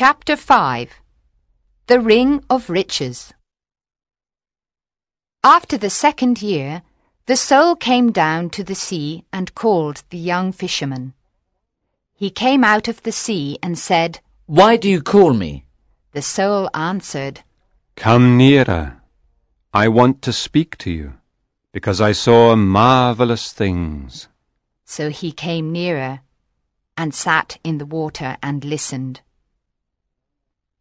Chapter 5 The Ring of Riches After the second year, the soul came down to the sea and called the young fisherman. He came out of the sea and said, Why do you call me? The soul answered, Come nearer. I want to speak to you, because I saw marvelous things. So he came nearer and sat in the water and listened.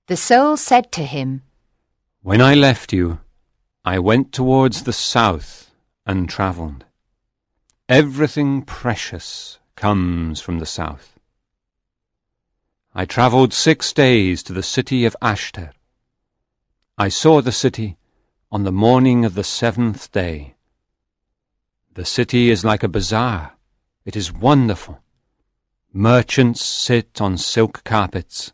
The soul said to him, When I left you, I went towards the south and travelled. Everything precious comes from the south. I travelled six days to the city of Ashter. I saw the city on the morning of the seventh day. The city is like a bazaar. It is wonderful. Merchants sit on silk carpets.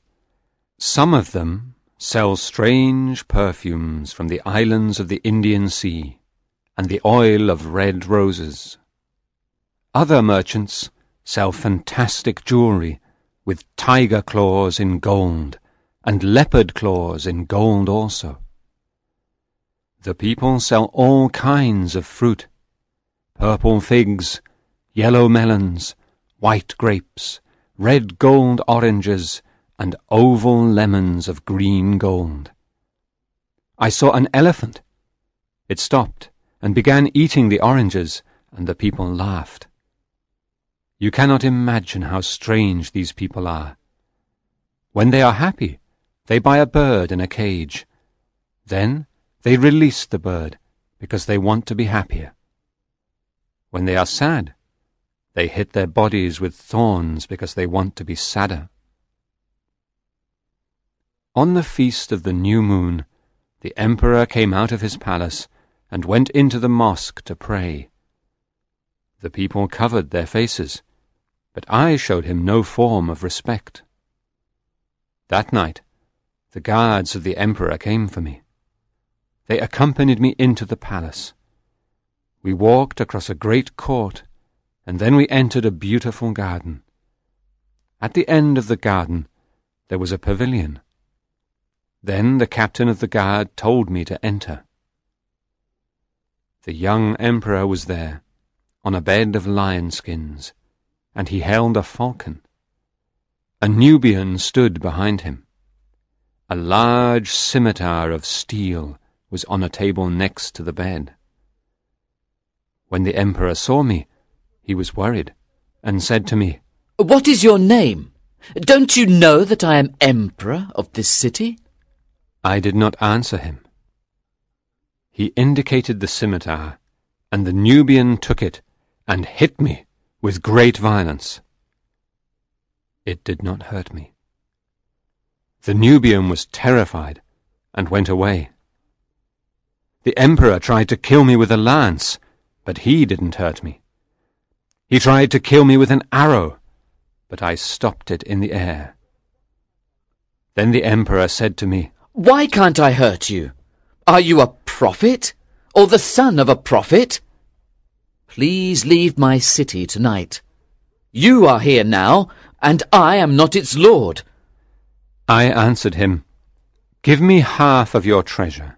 Some of them sell strange perfumes from the islands of the Indian Sea and the oil of red roses. Other merchants sell fantastic jewelry with tiger claws in gold and leopard claws in gold also. The people sell all kinds of fruit, purple figs, yellow melons, white grapes, red gold oranges, and oval lemons of green gold. I saw an elephant. It stopped and began eating the oranges, and the people laughed. You cannot imagine how strange these people are. When they are happy, they buy a bird in a cage. Then they release the bird because they want to be happier. When they are sad, they hit their bodies with thorns because they want to be sadder. On the feast of the new moon, the emperor came out of his palace and went into the mosque to pray. The people covered their faces, but I showed him no form of respect. That night, the guards of the emperor came for me. They accompanied me into the palace. We walked across a great court, and then we entered a beautiful garden. At the end of the garden there was a pavilion. Then the captain of the guard told me to enter. The young emperor was there, on a bed of lion skins, and he held a falcon. A Nubian stood behind him. A large scimitar of steel was on a table next to the bed. When the emperor saw me, he was worried, and said to me, What is your name? Don't you know that I am emperor of this city? I did not answer him. He indicated the scimitar, and the Nubian took it and hit me with great violence. It did not hurt me. The Nubian was terrified and went away. The emperor tried to kill me with a lance, but he didn't hurt me. He tried to kill me with an arrow, but I stopped it in the air. Then the emperor said to me, Why can't I hurt you? Are you a prophet? Or the son of a prophet? Please leave my city tonight. You are here now, and I am not its lord. I answered him, Give me half of your treasure,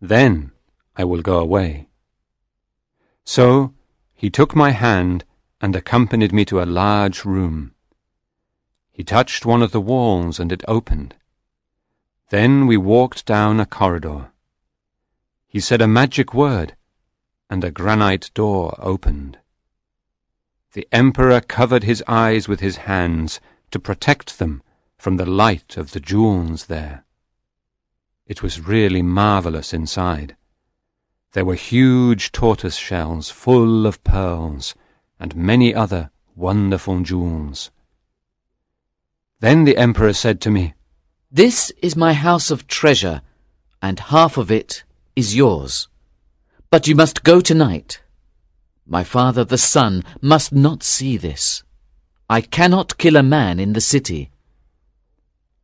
then I will go away. So he took my hand and accompanied me to a large room. He touched one of the walls and it opened. Then we walked down a corridor. He said a magic word, and a granite door opened. The emperor covered his eyes with his hands to protect them from the light of the jewels there. It was really marvelous inside. There were huge tortoise shells full of pearls, and many other wonderful jewels. Then the emperor said to me, This is my house of treasure, and half of it is yours. But you must go tonight. My father the sun must not see this. I cannot kill a man in the city.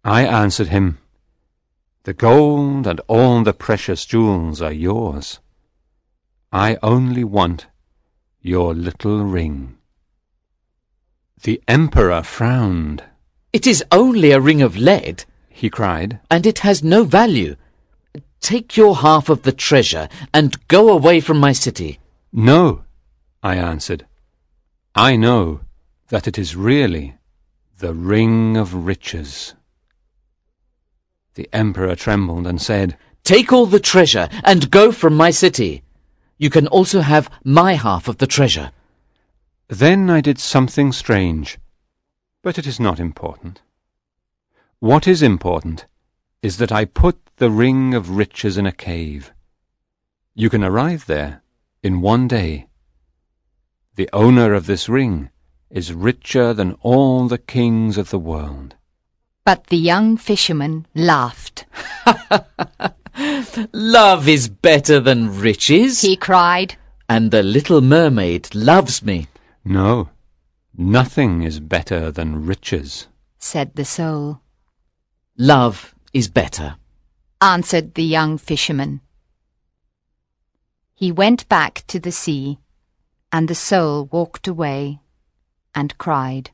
I answered him, The gold and all the precious jewels are yours. I only want your little ring. The emperor frowned. It is only a ring of lead. He cried. and it has no value. Take your half of the treasure and go away from my city. No, I answered. I know that it is really the ring of riches. The emperor trembled and said, Take all the treasure and go from my city. You can also have my half of the treasure. Then I did something strange, but it is not important. What is important is that I put the ring of riches in a cave. You can arrive there in one day. The owner of this ring is richer than all the kings of the world. But the young fisherman laughed. Love is better than riches, He cried, and the little mermaid loves me. No, nothing is better than riches. said the soul. Love is better. answered the young fisherman. He went back to the sea, and the soul walked away and cried.